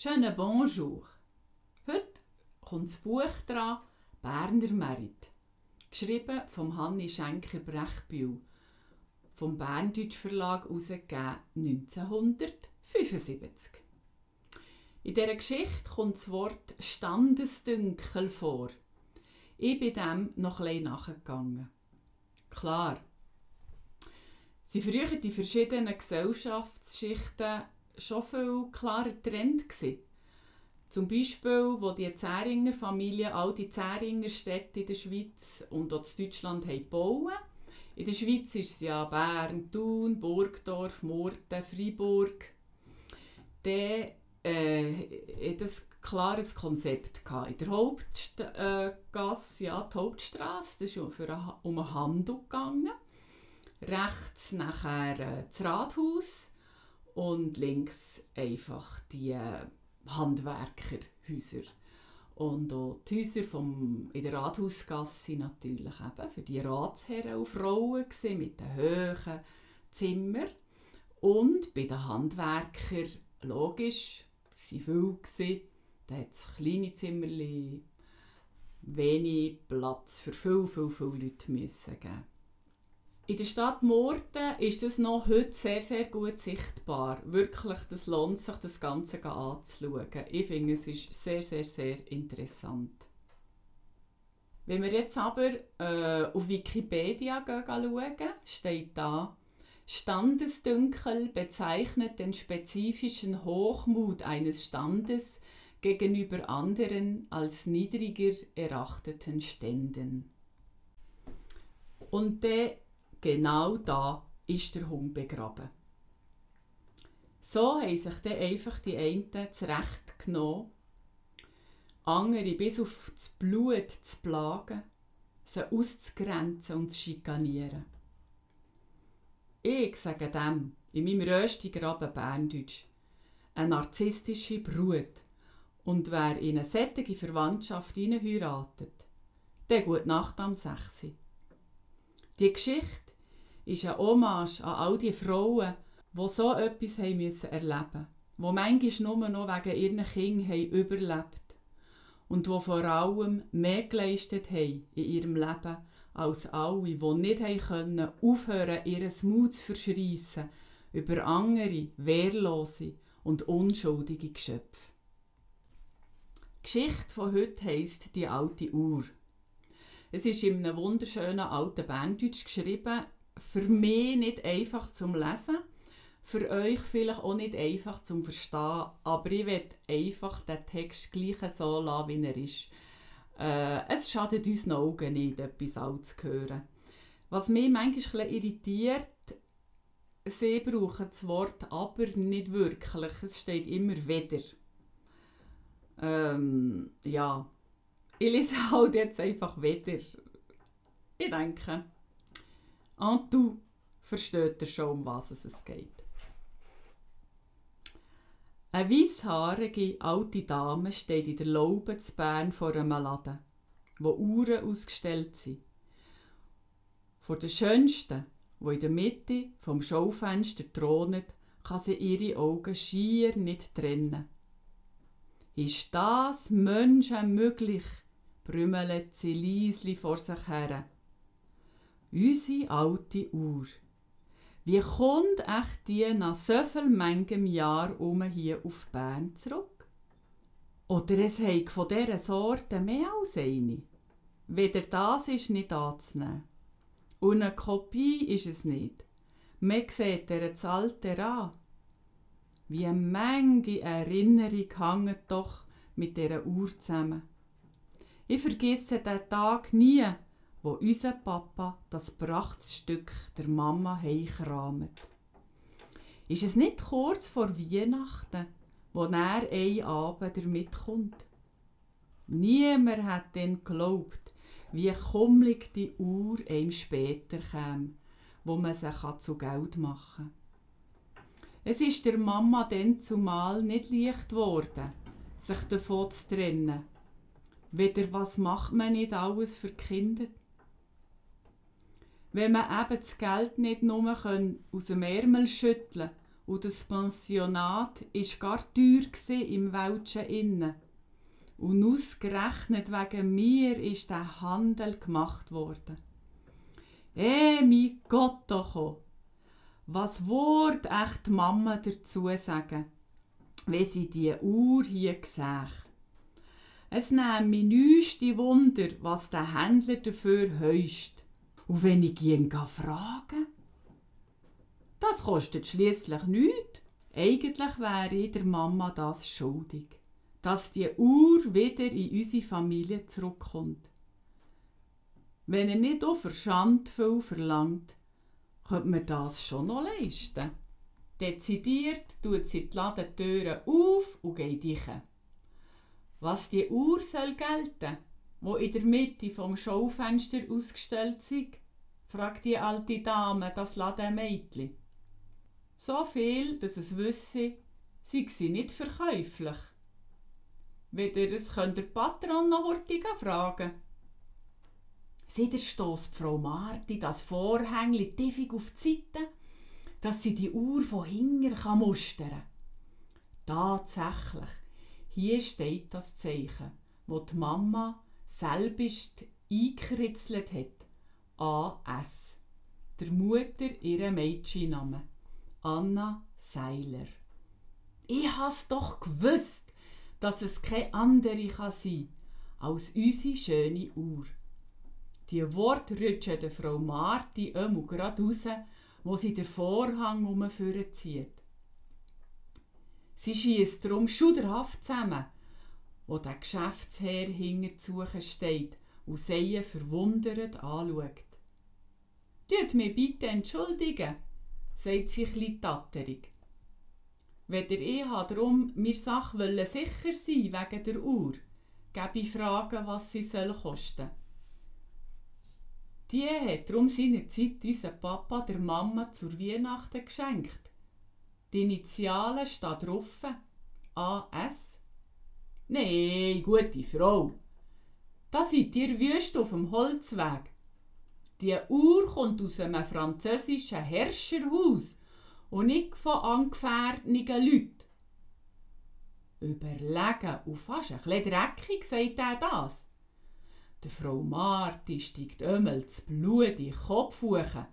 Schönen Bonjour. Heute kommt das Buch dran «Berner Merit», geschrieben von Hanni Schenker-Brechbühl, vom Berndeutsch Verlag herausgegeben 1975. In dieser Geschichte kommt das Wort Standesdünkel vor. Ich bin dem noch etwas nachgegangen. Klar, sie früher die verschiedenen Gesellschaftsschichten schon viel klarer getrennt gewesen. Zum Beispiel, wo die Zähringer Familie all die Zähringer Städte in der Schweiz und auch in Deutschland haben. In der Schweiz ist es ja Bern, Thun, Burgdorf, Murten, Freiburg. Dann äh, hat ein klares Konzept gehabt. In der Hauptgasse, äh, ja, die Hauptstraße, das ist für eine, um einen Handel gegangen. Rechts nachher äh, das Rathaus und links einfach die äh, Handwerkerhäuser. Und auch die Häuser vom, in der Rathausgasse natürlich eben für die Ratsherren und Frauen mit den hohen Zimmern. Und bei den Handwerkern, logisch, sie waren viel, da hat es kleine Zimmerchen, wenig Platz für viel, viel, viele Leute müssen geben. In der Stadt Murten ist es noch heute sehr, sehr gut sichtbar. Wirklich, das lohnt sich, das Ganze anzuschauen. Ich finde, es ist sehr, sehr, sehr interessant. Wenn wir jetzt aber äh, auf Wikipedia schauen, steht da, Standesdünkel bezeichnet den spezifischen Hochmut eines Standes gegenüber anderen als niedriger erachteten Ständen. Und der genau da ist der Hund begraben. So haben sich dann einfach die einen zurechtgenommen, andere bis auf das Blut zu plagen, sie auszugrenzen und zu schikanieren. Ich sage dem, in meinem röstigen Graben Berndeutsch, eine narzisstische Brut. Und wer in eine sättige Verwandtschaft heiratet, der gut Nacht am 6. Die Geschichte ist eine Hommage an all die Frauen, die so etwas haben müssen erleben mussten, die manchmal nur noch wegen ihren Kindern haben überlebt und die vor allem mehr geleistet haben in ihrem Leben als alle, die nicht haben können, aufhören, ihr Mut zu verschreissen über andere, wehrlose und unschuldige Geschöpfe. Die Geschichte von heute heisst «Die alte Uhr». Es ist in einem wunderschönen alten Berndeutsch geschrieben, für mich nicht einfach zum Lesen, für euch vielleicht auch nicht einfach zum Verstehen, aber ich werde einfach den Text gleich so lassen, wie er ist. Äh, es schadet uns Augen nicht, etwas alt zu hören. Was mich manchmal irritiert, sie brauchen das Wort aber nicht wirklich. Es steht immer wieder. Ähm, ja, ich lese halt jetzt einfach wieder. Ich denke, und du versteht ihr schon, um was es geht. Eine weisshaarige alte Dame steht in der Laube zu Bern vor einem Laden, wo Uhren ausgestellt sind. Vor der schönsten, wo in der Mitte vom Schaufenster thront, kann sie ihre Augen schier nicht trennen. Ist das Menschen möglich? brümmelt sie leisli vor sich her unsere alte Uhr. Wie kommt echt die nach so viel manchem Jahr um hier auf Bern zurück? Oder es hat von dieser Sorte mehr als eine. Weder das ist nicht anzunehmen. Und eine Kopie ist es nicht. Man sieht ihr das Alte an. Wie eine Menge Erinnerung hängt doch mit dieser Uhr zusammen. Ich vergesse den Tag nie, wo unser Papa das Prachtstück der Mama heimkramt. Ist es nicht kurz vor Weihnachten, wo er ein Abend damit kommt? Niemand hat dann geglaubt, wie kummelig die Uhr einem später käme, wo man sie zu Geld machen kann. Es ist der Mama dann zumal nicht leicht geworden, sich davon zu trennen. Weder was macht man nicht alles für Kinder? Wenn man eben das Geld nicht nur aus dem Ärmel schütteln und das Pensionat war gar teuer im Welschen innen. Und ausgerechnet wegen mir ist der Handel gemacht worden. Eh, mein Gott doch! Was wird echt die Mama dazu sagen, wenn sie die Uhr hier sieht? Es nimmt mich nüsste Wunder, was der Händler dafür heust. Und wenn ich ihn frage, das kostet schließlich nichts. Eigentlich wäre ich der Mama das schuldig, dass die Uhr wieder in unsere Familie zurückkommt. Wenn er nicht auf Verschand viel verlangt, könnte man das schon noch leisten. Dezidiert tut sie die Ladentüren auf und geht rein. Was die Uhr soll gelten, wo in der Mitte vom Schaufenster ausgestellt ist, fragt die alte Dame das Ladenmädchen. So viel, dass es wisse, sei sie nicht verkäuflich. Wieder, es könnt der Patron noch hurtig fragen. Wieder stößt Frau Marti das Vorhängli tiefig auf die Seite, dass sie die Uhr von hinten kann mustern. Tatsächlich, hier steht das Zeichen, wo die Mama selbst eingekritzelt hat. A.S. Der Mutter ihre Mädchenname. Anna Seiler. Ich has doch gewusst, dass es keine andere kann sein als unsere schöne Uhr. Die Worte rutschen der Frau Marti immer gerade raus, wo sie den Vorhang umführen Sie schießt darum schuderhaft zusammen, wo der Geschäftsherr hinter zu steht und sie verwundert anschaut. Tut mir bitte entschuldigen, sagt sie etwas tatterig. Wenn ihr eh darum mir Sache sicher sein wegen der Uhr, gebe ich Fragen, was sie soll kosten. Die hat darum seinerzeit unser Papa der Mama zur Weihnachten geschenkt. Die Initialen stehen drauf. AS. Nee, gute Frau. Da seid ihr wüst auf dem Holzweg. Die Uhr kommt aus einem französischen Herrscherhaus und nicht von angefährten Leuten. Überlegen und fast ein bisschen dreckig, sagt er das. Der Frau Marti steigt einmal das Blut in den Kopf hoch,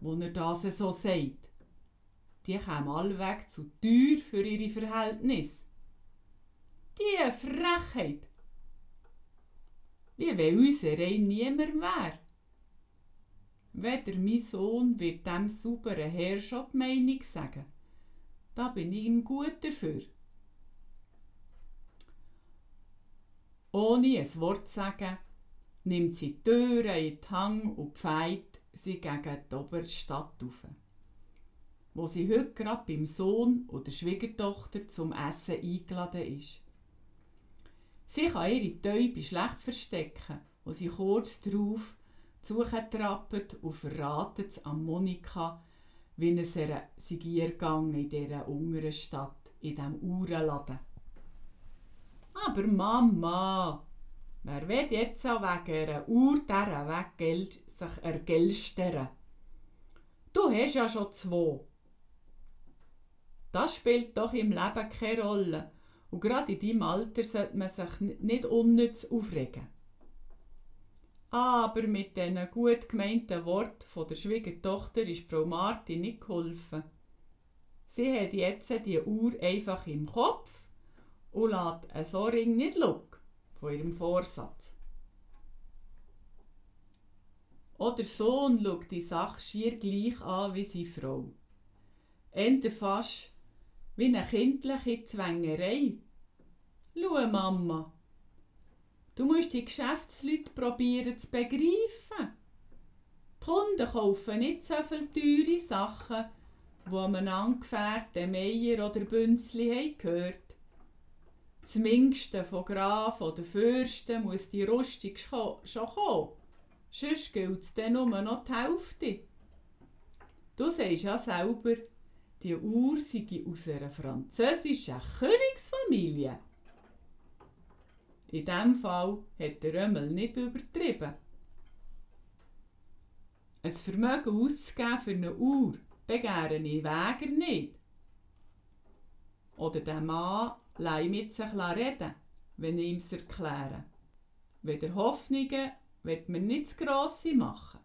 wo er das so sagt. Die kommen allweg zu teuer für ihre Verhältnisse. Die Frechheit! Wie wenn unser Rein niemand wäre. Weder mein Sohn wird dem sauberen Herr schon die Meinung sagen. Da bin ich ihm gut dafür. Ohne ein Wort zu sagen, nimmt sie die Türe in die Hang und pfeift sie gegen die Oberstadt auf. Wo sie heute gerade beim Sohn oder Schwiegertochter zum Essen eingeladen ist. Sie kann ihre Täube schlecht verstecken, wo sie kurz darauf zugetrappet und verratet an Monika, wie es ihr sei in dieser unteren Stadt, in diesem Uhrenladen. Aber Mama, wer will jetzt auch wegen einer Uhr dieser Weg sich ergelstern? Du hast ja schon zwei. Das spielt doch im Leben keine Rolle. Und gerade in deinem Alter sollte man sich nicht unnütz aufregen. Aber mit diesen gut gemeinten Worten der Schwiegertochter ist Frau Marti nicht geholfen. Sie hat jetzt die Uhr einfach im Kopf und lässt einen so Ring nicht schauen von ihrem Vorsatz. Auch der Sohn schaut die Sache schier gleich an wie seine Frau. Ende fast wie eine kindliche Zwängerei. Schau, Mama, du musst die Geschäftsleute probieren zu begreifen. Die Kunden kaufen nicht so viele teure Sachen, die einem angefährten Meier oder Bünzli gehört. Das Mindeste von Graf oder Fürsten muss die Rüstung schon kommen. Sonst gilt es dann nur noch die Hälfte. Du sagst ja selber, die Uhr sei aus einer französischen Königsfamilie. In diesem Fall hat der Römmel nicht übertrieben. Ein Vermögen auszugeben für eine Uhr begehre ich Wäger nicht. Oder der Mann lei mit sich reden, wenn ich ihm's erkläre. Weder Hoffnungen wird mir nicht zu grosse machen.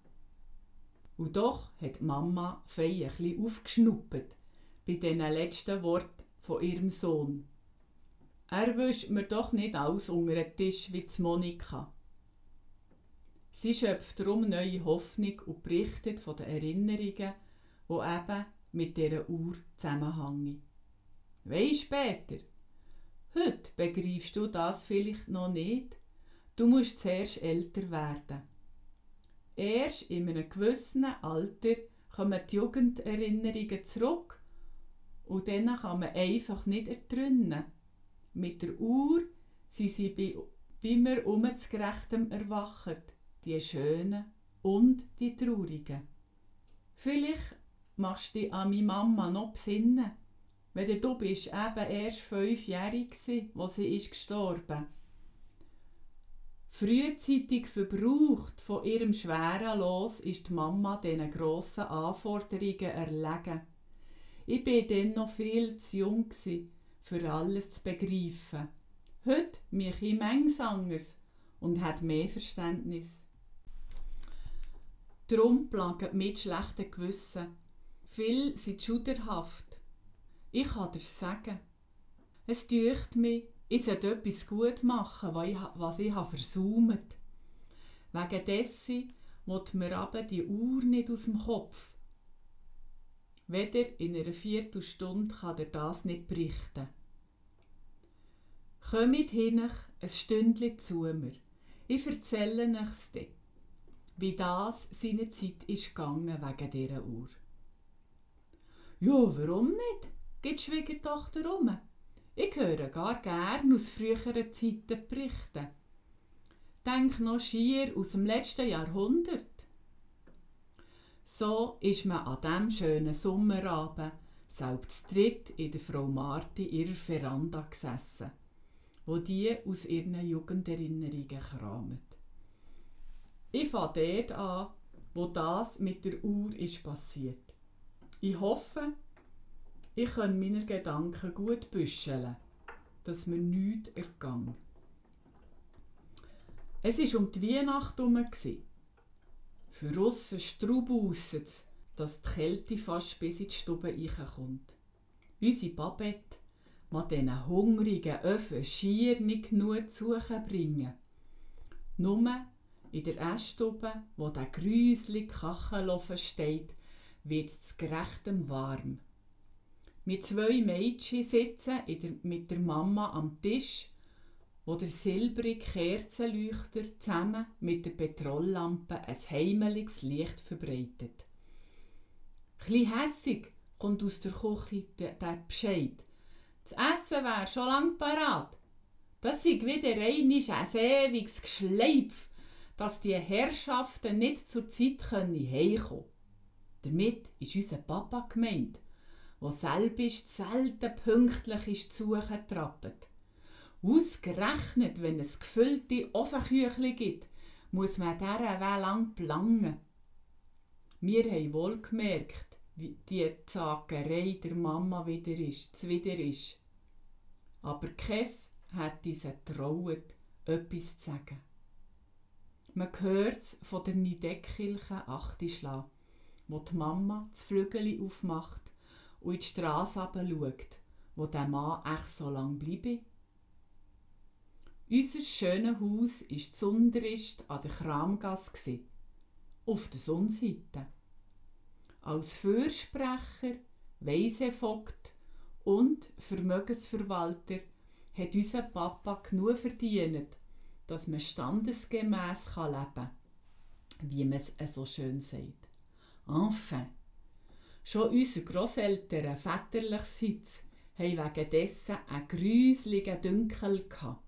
Und doch hat Mama Fei ein bisschen aufgeschnuppert bei diesen letzten Worten von ihrem Sohn. Er wischt mir doch nicht alles unter den Tisch wie Monika. Sie schöpft darum neue Hoffnung und berichtet von den Erinnerungen, die eben mit dieser Uhr zusammenhängen. Weisst später, heute begreifst du das vielleicht noch nicht. Du musst zuerst älter werden. Erst in einem gewissen Alter kommen die Jugenderinnerungen zurück und dann kann man einfach nicht ertrennen. Mit der Uhr sind sie bei, bei mir umzugerechtem erwachen, die schönen und die traurigen. Vielleicht machst du dich an meine Mama noch besinnen, wenn du bist eben erst fünfjährig gsi, wo sie ist gestorben. Frühzeitig verbraucht von ihrem schweren Los ist die Mama diesen grossen Anforderungen erlegen. Ich war dann noch viel zu jung, für alles zu begreifen. Heute mich ich manches anders und hat mehr Verständnis. Darum plagen mit schlechten Gewissen. Viele sind schuderhaft. Ich kann dir sagen, es deucht mich, ich sollte etwas gut machen, was ich, ich habe. Wegen dessen will mir aber die Uhr nicht aus dem Kopf. Weder in einer Viertelstunde kann er das nicht berichten. Kommt hin ein Stündchen zu mir. Ich erzähle euch's dir, wie das seine Zeit ist gegangen wegen dieser Uhr. Ja, warum nicht? Geht Schwiegertochter um. Ich höre gar gern aus früheren Zeiten berichten. Denk noch schier aus dem letzten Jahrhundert. So ist man an diesem schönen Sommerabend selbst dritt in der Frau Marti ihrer Veranda gesessen, wo die aus ihren Jugenderinnerungen kramt. Ich fange dort an, wo das mit der Uhr ist passiert. Ich hoffe, ich kann meine Gedanken gut büscheln, dass mir nichts ergang. Es war um die Weihnacht herum. Für aussen straubausset dass die Kälte fast bis in die Stube reinkommt. Unsere Babette mag diesen hungrigen Öfen schier nicht genug suchen bringen. Nur in der Essstube, wo der grüslige Kachelofen steht, wird es gerechtem warm. Wir zwei Mädchen sitzen der, mit der Mama am Tisch, wo der silbrige Kerzenleuchter zusammen mit der Petrollampe ein heimeliges Licht verbreitet. Chli hässig kommt aus der Küche der, der Bescheid. Das Essen wäre schon lang parat. Das ist wieder einisch ein ewiges Geschleipf, dass die Herrschaften nicht zur Zeit können. Damit ist unser Papa gemeint wo selbst selten pünktlich ist zu suchen trappet. Ausgerechnet, wenn es gefüllte Ofenküchli gibt, muss man dieser Weg lang plangen. Wir haben wohl gemerkt, wie die Zagerei der Mama wieder ist, zuwider ist. Aber Kess hat diese trauet, etwas zu sagen. Man hört es von der Nideckilche Achtischla, wo die Mama das Flügel aufmacht und in die Straße schaut, wo der Mann echt so lang bleibe. Unser schönes Haus war zunderst an der Kramgasse, auf der Sonnenseite. Als Fürsprecher, Weisevogt und Vermögensverwalter hat unser Papa genug verdient, dass man standesgemäß leben kann, wie man es so schön sagt. Enfin, Schon unsere Grosseltern väterlichseits haben wegen dessen einen gruseligen Dünkel gehabt.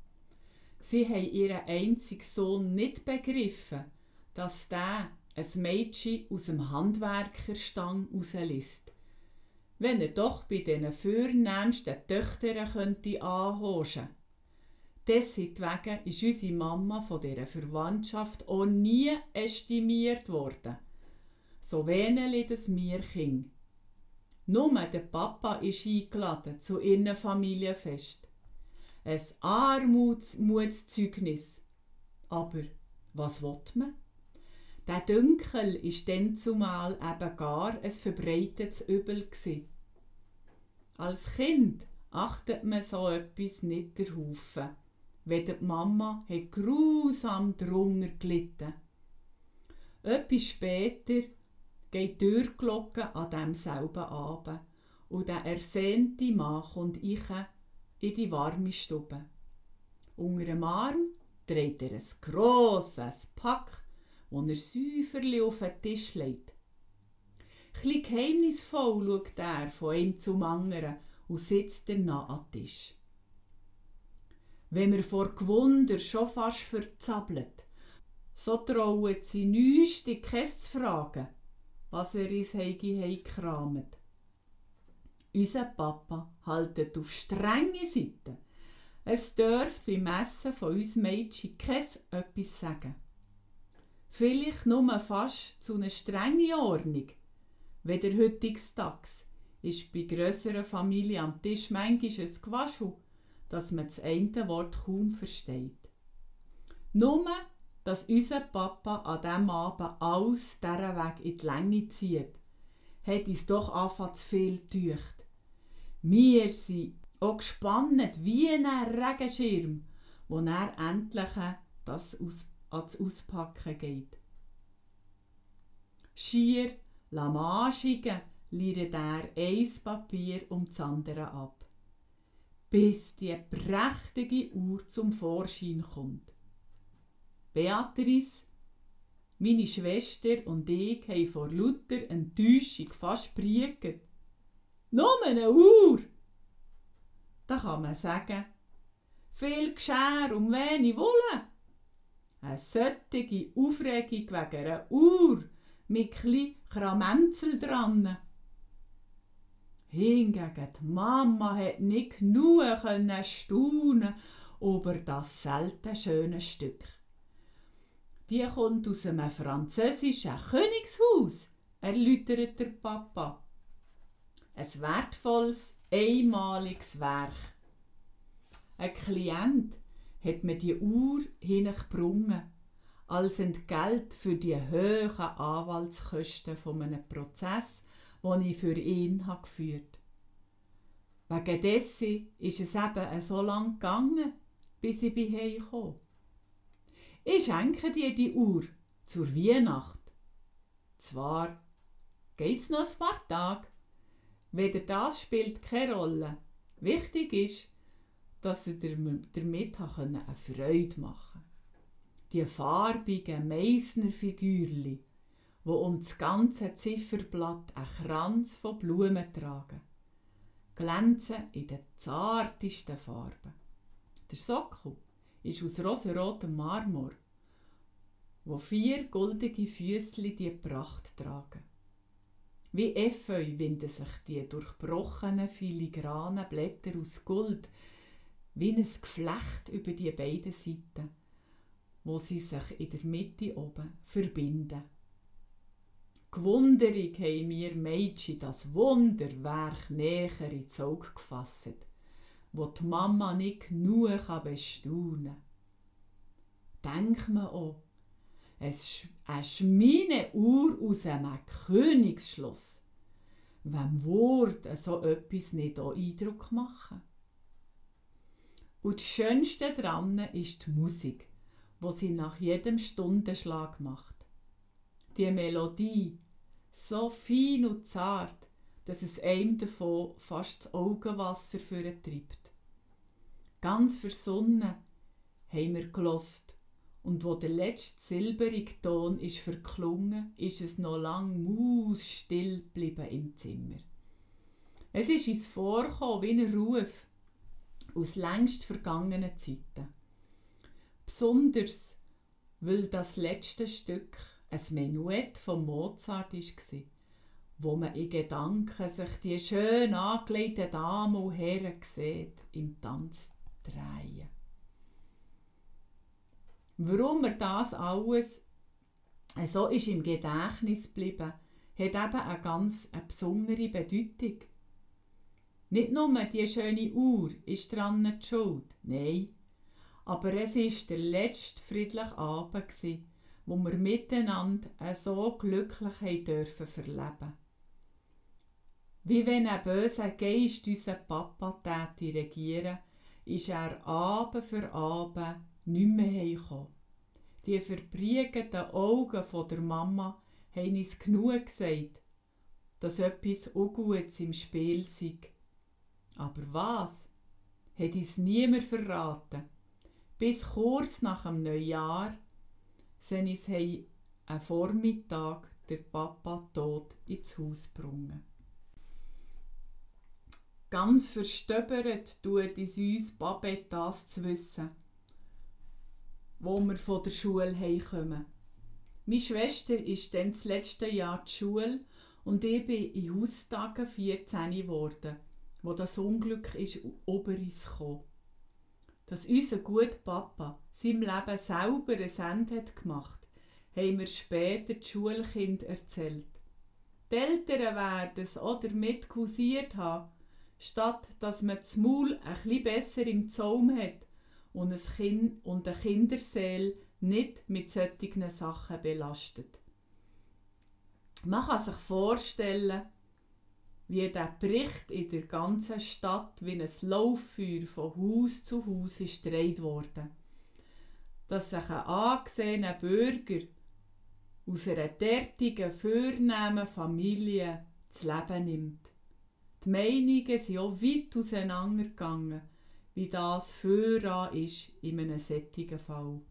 Sie haben ihren einzigen Sohn nicht begriffen, dass der ein Mädchen aus dem Handwerkerstang rauslässt. Wenn er doch bei den vornehmsten Töchtern könnte anhoschen. Deswegen ist unsere Mama von dieser Verwandtschaft auch nie estimiert worden so wenig das mir ging. Nur der Papa ist eingeladen zu ihrem Familienfest. Ein Armutszeugnis. Aber was will man? Der Dünkel ist dann zumal eben gar ein verbreitetes Übel gewesen. Als Kind achtet man so etwas nicht der Haufen. Weder die Mama hat grusam drunter gelitten. Etwas später geht die Türglocke an demselben Abend und der ersehnte Mann kommt ich in die warme Stube. Unter dem Arm dreht er ein grosses Pack, das er Säuferli auf den Tisch legt. Ein geheimnisvoll schaut er von einem zum anderen und sitzt danach an den Tisch. Wenn wir vor Gewunder schon fast verzappelt, so trauen sie nüstig zu fragen, was er ins Heigi heimkramet. Unser Papa haltet auf strenge Seite. Es dürft beim Messen von uns Mädchen kein etwas sagen. Vielleicht nur fast zu einer strengen Ordnung. Wie der heutige Tags ist bei grösseren Familien am Tisch manchmal ein Gewaschel, dass man das eine Wort kaum versteht. Nur, dass unser Papa an diesem Abend alles dieser Weg in die Länge zieht, hat uns doch anfangs zu viel getücht. Wir sind auch gespannt wie ein Regenschirm, wo er endlich das aus, ans Auspacken geht. Schier Lamaschige liert er ein Papier um das andere ab, bis die prächtige Uhr zum Vorschein kommt. Beatrice, meine Schwester und ich haben vor lauter Enttäuschung fast prieket. Nur eine Uhr! Da kann man sagen, viel Geschirr und wenig Wolle. Eine solche Aufregung wegen einer Uhr mit kleinen Kramenzel dran. Hingegen die Mama hat nicht genug staunen über das selten schöne Stück. Die kommt aus einem französischen Königshaus, erläutert der Papa. Ein wertvolles, einmaliges Werk. Ein Klient hat mir die Uhr hingebrungen, als Entgelt für die hohen Anwaltskosten von einem Prozess, den ich für ihn geführt habe. Wegen dessen ist es eben so lange gegangen, bis ich Hause kam. Ich schenke dir die Uhr zur Weihnacht. Zwar geht's noch ein paar Tage, weder das spielt keine Rolle. Wichtig ist, dass sie damit eine Freude machen Die farbigen Meissner-Figürli, wo um das ganze Zifferblatt einen Kranz von Blumen tragen, glänzen in den zartesten Farben. Der Sockel ist aus rosarotem Marmor, wo vier goldige Füßli die Pracht tragen. Wie Efeu winden sich die durchbrochenen filigranen Blätter aus Gold wie ein Geflecht über die beiden Seiten, wo sie sich in der Mitte oben verbinden. Gewunderig haben mir Mädchen das Wunderwerk näher ins Auge gefasst wo die Mama nicht genug bestaunen kann. Denk mir auch, es ist meine Uhr aus einem Königsschloss. Wem würde so etwas nicht auch Eindruck machen? Und das Schönste daran ist die Musik, wo sie nach jedem Stundenschlag macht. Die Melodie, so fein und zart, dass es einem davon fast das Augenwasser treibt. Ganz versonnen haben wir gelost und wo der letzte silberige Ton ist verklungen, ist es noch lang mausstill geblieben im Zimmer. Es ist uns vorgekommen wie ein Ruf aus längst vergangenen Zeiten. Besonders, weil das letzte Stück ein Menuett von Mozart war wo man in Gedanken sich die schön angelegten Damen und Herren sieht im Tanz drehen. Warum mir das alles so ist im Gedächtnis geblieben, hat eben eine ganz eine besondere Bedeutung. Nicht nur die schöne Uhr ist daran die Schuld, nein, aber es war der letzte friedliche Abend, wo wir miteinander so glücklich haben dürfen verleben. Wie wenn ein böser Geist unseren Papa täte regieren, ist er Abend für Abend nicht mehr heimgekommen. Die verbriegten Augen von der Mama haben uns genug gesagt, dass etwas Ungutes im Spiel sei. Aber was? Hat uns niemand verraten. Bis kurz nach dem Neujahr sind uns einen Vormittag der Papa tot ins Haus gebracht. Ganz verstöbert tut es uns Babette das zu wissen, wo wir von der Schule heimkommen. Meine Schwester ist dann das letzte Jahr die Schule und ich bin in Haustagen 14 geworden, wo das Unglück ist über uns kam. Dass unser guter Papa seinem Leben selber ein Ende hat gemacht, haben wir später die Schulkind erzählt. Die Eltern werden es auch damit kusiert haben, statt dass man das Maul ein bisschen besser im Zaum hat und, ein kind und eine Kinderseele nicht mit solchen Sachen belastet. Man kann sich vorstellen, wie der Bericht in der ganzen Stadt wie ein Lauffeuer von Haus zu Haus ist gedreht worden. Dass sich ein angesehener Bürger aus einer derartigen, vornehmen Familie das Leben nimmt. Die Meinungen sind auch weit auseinandergegangen, wie das Führer ist in einem solchen Fall.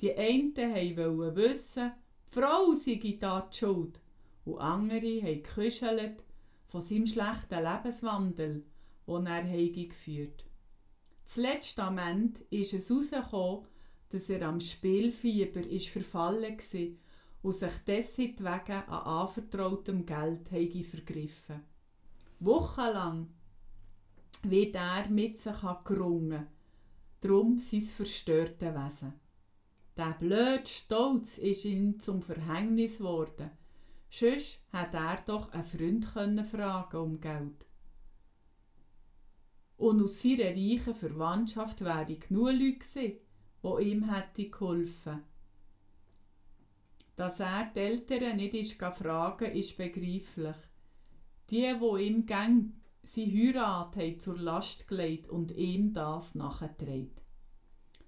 Die einen wollten wissen, die Frau sei da die Schuld, und andere haben geküschelt, von seinem schlechten Lebenswandel, den er geführt Zuletzt am Ende ist es herausgekommen, dass er am Spielfieber ist verfallen war und sich deswegen an anvertrautem Geld vergriffen Wochenlang wird er mit sich gerungen, drum sein verstörte Wesen. Der blöde Stolz ist ihm zum Verhängnis geworden, Sonst hätte er doch einen Freund können fragen um Geld. Und aus seiner reichen Verwandtschaft wäre genug Leute gewesen, die ihm hätte geholfen. Dass er die Eltern nicht ist fragen, ist begreiflich. Die, wo ihm gang sie Heirat haben zur Last gelegt und ihm das nachgetragen.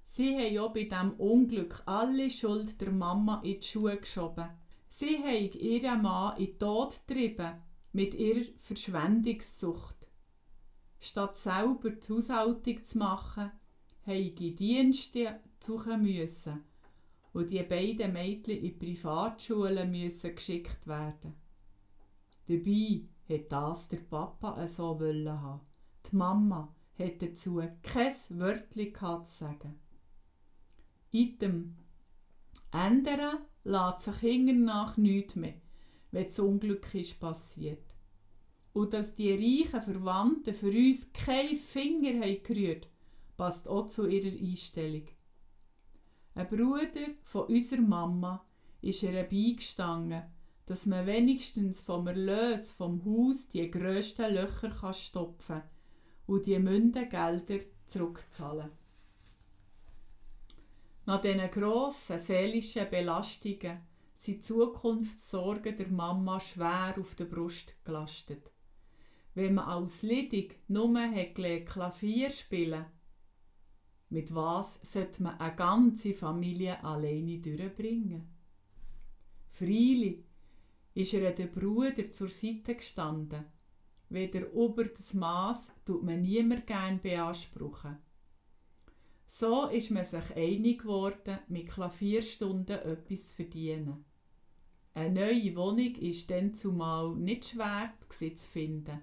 Sie haben auch bei diesem Unglück alle Schuld der Mama in die Schuhe geschoben. Sie haben ihren Mann in den Tod getrieben mit ihrer Verschwendungssucht. Statt selber die Haushaltung zu machen, haben die Dienste suchen müssen und die beiden Mädchen in Privatschulen müssen geschickt werden. Dabei hat das der Papa so wollen haben. Die Mama hat dazu kein Wörtchen zu sagen. Item ändern lässt sich hinten nach nichts mehr, wenn das Unglück ist passiert. Und dass die reichen Verwandten für uns keinen Finger haben gerührt, passt auch zu ihrer Einstellung. Ein Bruder von unserer Mama ist ihr beigestanden, dass man wenigstens vom Erlös vom Haus die grössten Löcher stopfen kann und die Mündengelder zurückzahlen. Nach diesen grossen seelischen Belastungen sind die Zukunftssorgen der Mama schwer auf der Brust gelastet. Wenn man als Ledig nur hat Klavier spielen mit was sollte man eine ganze Familie alleine durchbringen? Freilich ist er der Bruder zur Seite gestanden. Weder über das Maß tut man niemand gern beanspruchen. So ist man sich einig geworden, mit Klavierstunden etwas zu verdienen. Eine neue Wohnung ist dann zumal nicht schwer zu finden.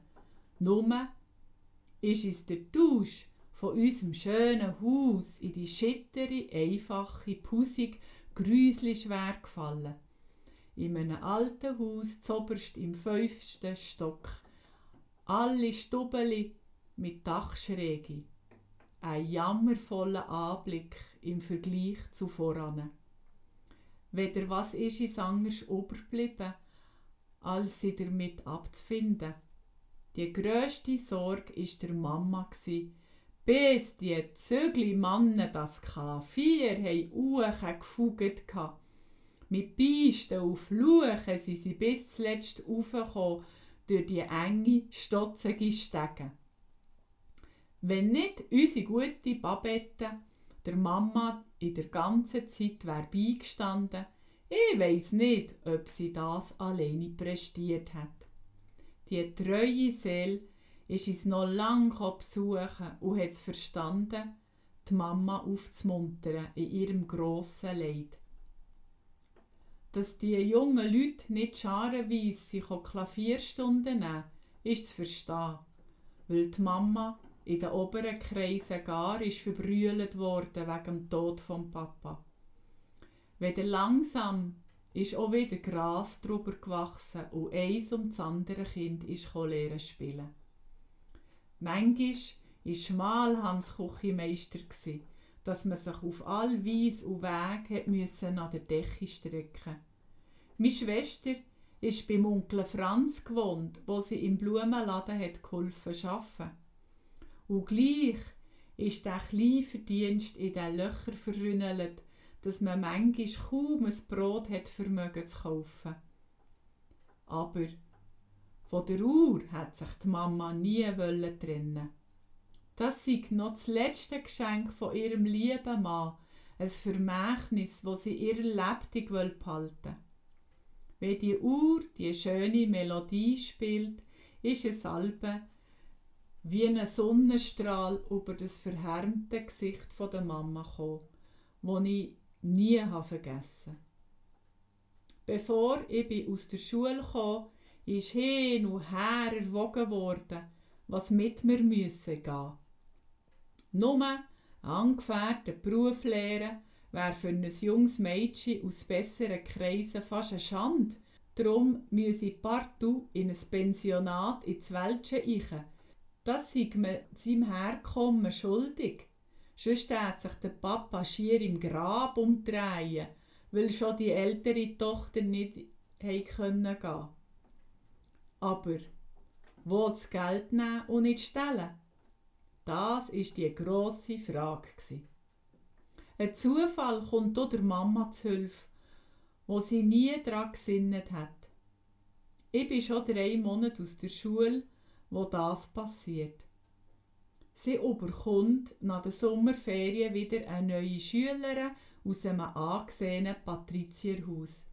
Nur ist es der Tausch von unserem schönen Haus in die schittere, einfache, pusig, grüsli schwer gefallen. In einem alten Haus, zoberst im fünften Stock. Alle Stubeli mit Dachschräge ein jammervoller Anblick im Vergleich zu voran. Weder was ist in Sangers übergeblieben, als sie damit abzufinden. Die grösste Sorge war der Mama, bis die Zögli Mannen das K4 haben gefugt hatten. Mit Beisten und Fluchen sind sie bis zuletzt aufgekommen durch die enge, stotzige Stege. Wenn nicht unsere gute Babette der Mama in der ganzen Zeit wäre beigestanden, ich weiss nicht, ob sie das alleine prestiert hat. Die treue Seele ist uns noch lange besuchen und hat es verstanden, die Mama aufzumuntern in ihrem grossen Leid. Dass die jungen Leute nicht scharenweise Klavierstunden nehmen, ist zu verstehen, weil die Mama in den oberen Kreisen gar ist verbrüllt worden wegen dem Tod vom Papa. Wieder langsam ist auch wieder Gras drüber gewachsen und eins um das andere Kind ist lernen spielen. Manchmal war schmal Hans Küchenmeister, dass man sich auf all Weise und Wege müssen an der Decke strecken Meine Schwester ist beim Onkel Franz gewohnt, wo sie im Blumenladen hat geholfen arbeiten. Und gleich ist der kleine Verdienst in den Löcher verrünnelt, dass man manchmal kaum ein Brot hat vermögen zu kaufen. Aber von der Uhr hat sich die Mama nie trennen Das sei noch das letzte Geschenk von ihrem lieben Mann, ein Vermächtnis, wo sie ihr lebendig behalten Wenn die Uhr die schöne Melodie spielt, ist es Albe wie ein Sonnenstrahl über das verhärmte Gesicht der Mama gekommen, wo ich nie vergessen. Bevor ich aus der Schule kam, ist hin und her erwogen worden, was mit mir müsse gehen. Nur angefährten Beruf lehren wäre für ein junges Mädchen aus besseren Kreisen fast eine Schande. Darum müsse ich partout in ein Pensionat ins Weltsche eichen, das sei man seinem Herkommen schuldig. Sonst hat sich der Papa schier im Grab umdrehen, weil schon die ältere Tochter nicht gehen können Aber wo das Geld nehmen und nicht stellen? Das ist die grosse Frage. Ein Zufall kommt auch der Mama zu Hilfe, wo sie nie daran gesinnet hat. Ich bin schon drei Monate aus der Schule wo das passiert. Sie überkommt nach der Sommerferien wieder eine neue Schülerin aus einem angesehenen Patrizierhaus.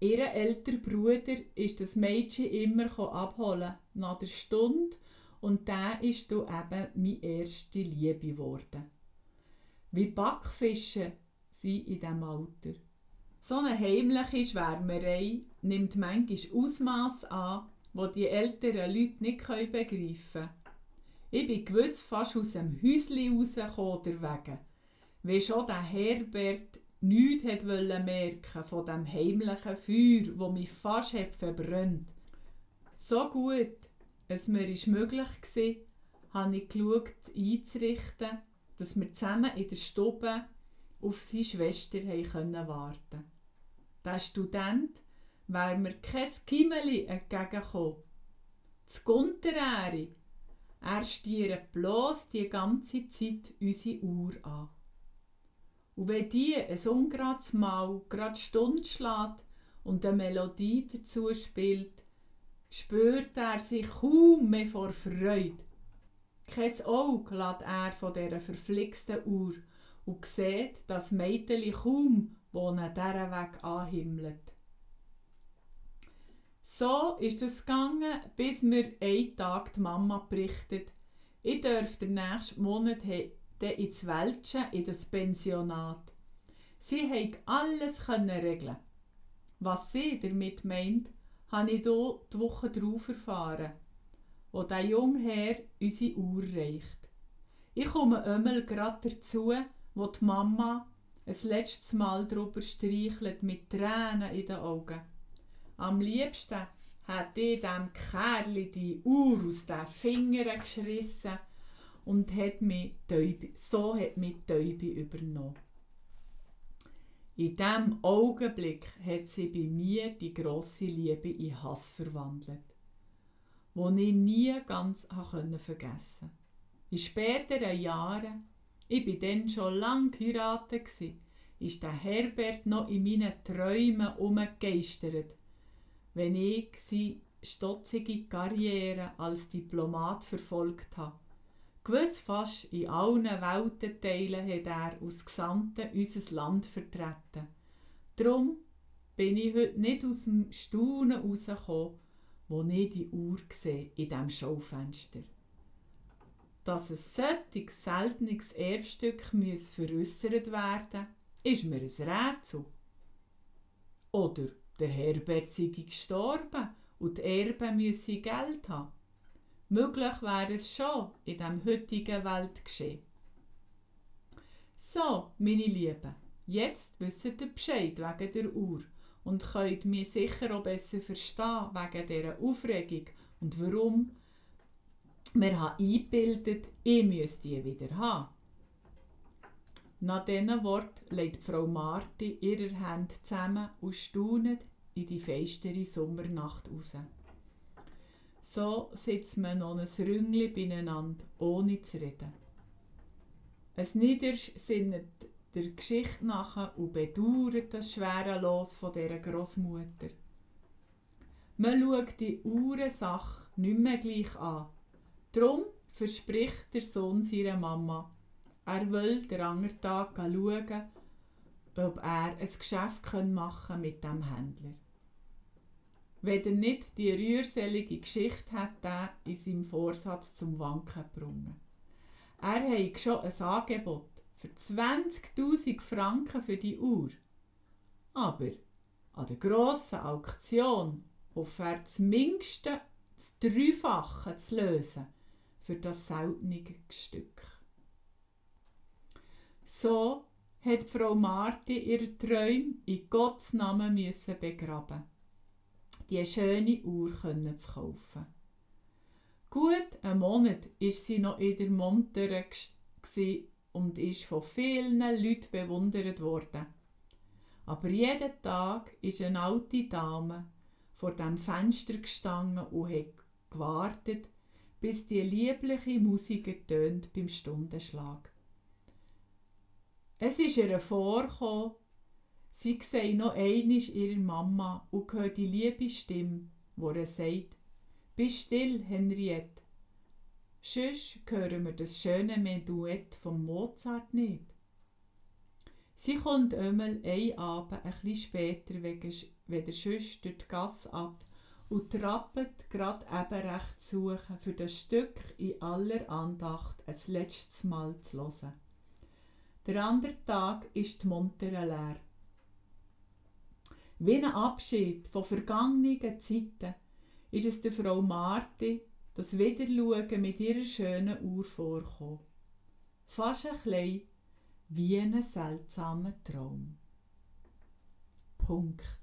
Ihr älterer Bruder ist das Mädchen immer abholen nach der Stunde und der ist du eben meine erste Liebe geworden. Wie Backfische sie in diesem Alter. So eine heimliche Schwärmerei nimmt manchmal Ausmaß an, wo die älteren Leute nicht begreifen können. Ich bin gewiss fast aus dem Häuschen rausgekommen, wegen, weil schon der Herbert nichts hat merken von dem heimlichen Feuer, wo mich fast hat verbrannt. So gut, es mir ist möglich war, habe ich geschaut, einzurichten, dass wir zusammen in der Stube auf seine Schwester warten konnten. Der Student wäre mir kein Kimmeli entgegengekommen. Das Gunteräri, er stiert bloß die ganze Zeit unsere Uhr an. Und wenn die ein ungerades Mal gerade Stunde schlägt und eine Melodie dazu spielt, spürt er sich kaum mehr vor Freude. Kein Auge lässt er von dieser verflixten Uhr und sieht, dass Mädchen kaum, wo er diesen Weg anhimmelt. So ist es gegangen, bis mir einen Tag die Mama berichtet, ich dürfte den nächsten Monat ins Welschen in das Pensionat. Sie konnte alles regeln. Was sie damit meint, habe ich hier die Woche darauf erfahren, wo der junge Herr unsere Uhr reicht. Ich komme einmal gerade dazu, wo die Mama ein letztes Mal darüber streichelt mit Tränen in den Augen. Am liebsten hat ich dem Kerli die Uhr aus den Fingern geschrissen und hat mich Täubi, so hat mich Täubi übernommen. In diesem Augenblick hat sie bei mir die grosse Liebe in Hass verwandelt, wo ich nie ganz vergessen konnte. In späteren Jahren, ich war dann schon lange geheiratet, ist der Herbert noch in meinen Träumen umgegeistert, wenn ich seine stotzige Karriere als Diplomat verfolgt habe. Gewiss fast in allen Weltenteilen hat er aus Gesandten unser Land vertreten. Darum bin ich heute nicht aus dem Staunen rausgekommen, wo ich die Uhr sehe in diesem Schaufenster. Dass ein solches seltenes Erbstück veräussert werden ist mir ein Rätsel. Oder der Herbert sei gestorben und die Erben müssen Geld haben. Möglich wäre es schon in dem heutigen Weltgeschehen. So, meine Lieben, jetzt wisst ihr Bescheid wegen der Uhr und könnt mich sicher auch besser verstehen wegen dieser Aufregung und warum wir haben eingebildet, ich müsste die wieder haben. Nach diesen Worten legt Frau Marti ihre Hände zusammen und staunet in die feistere Sommernacht raus. So sitzt man noch ein Rüngli beieinander, ohne zu reden. Ein Niedersch sinnet der Geschichte nach und bedauert das schwere Los von dieser Großmutter. Man schaut die Uhrensache nicht mehr gleich an. Darum verspricht der Sohn seiner Mama, er will den anderen Tag schauen, ob er ein Geschäft machen kann mit dem Händler. Wenn er nicht die rührselige Geschichte er in seinem Vorsatz zum Wanken gebracht. Er hat schon ein Angebot für 20.000 Franken für die Uhr. Aber an der grossen Auktion hofft er zumindest das Dreifache zu lösen für das seltene Stück. So hat Frau Marti ihre Träume in Gottes Namen begraben die schöne Uhr zu kaufen. Gut einen Monat ist sie noch in der Montere und ist von vielen Leuten bewundert worden. Aber jeden Tag ist eine alte Dame vor dem Fenster gestanden und hat gewartet, bis die liebliche Musik ertönt beim Stundenschlag. Es ist ihr vorgekommen, Sie sieht noch einmal ihre Mama und hört die liebe Stimme, wo er sagt, Bist still, Henriette. Sonst hören wir das schöne Meduett von Mozart nicht. Sie kommt einmal einen Abend ein bisschen später weder sonst durch die Gasse ab und trappet grad eben recht suchen, für das Stück in aller Andacht ein letztes Mal zu hören. Der andere Tag ist die Montere leer. Wie ein Abschied von vergangenen Zeiten ist es der Frau Marti das Wiederschauen mit ihrer schönen Uhr vorkommen. Fast ein bisschen wie ein seltsamer Traum. Punkt.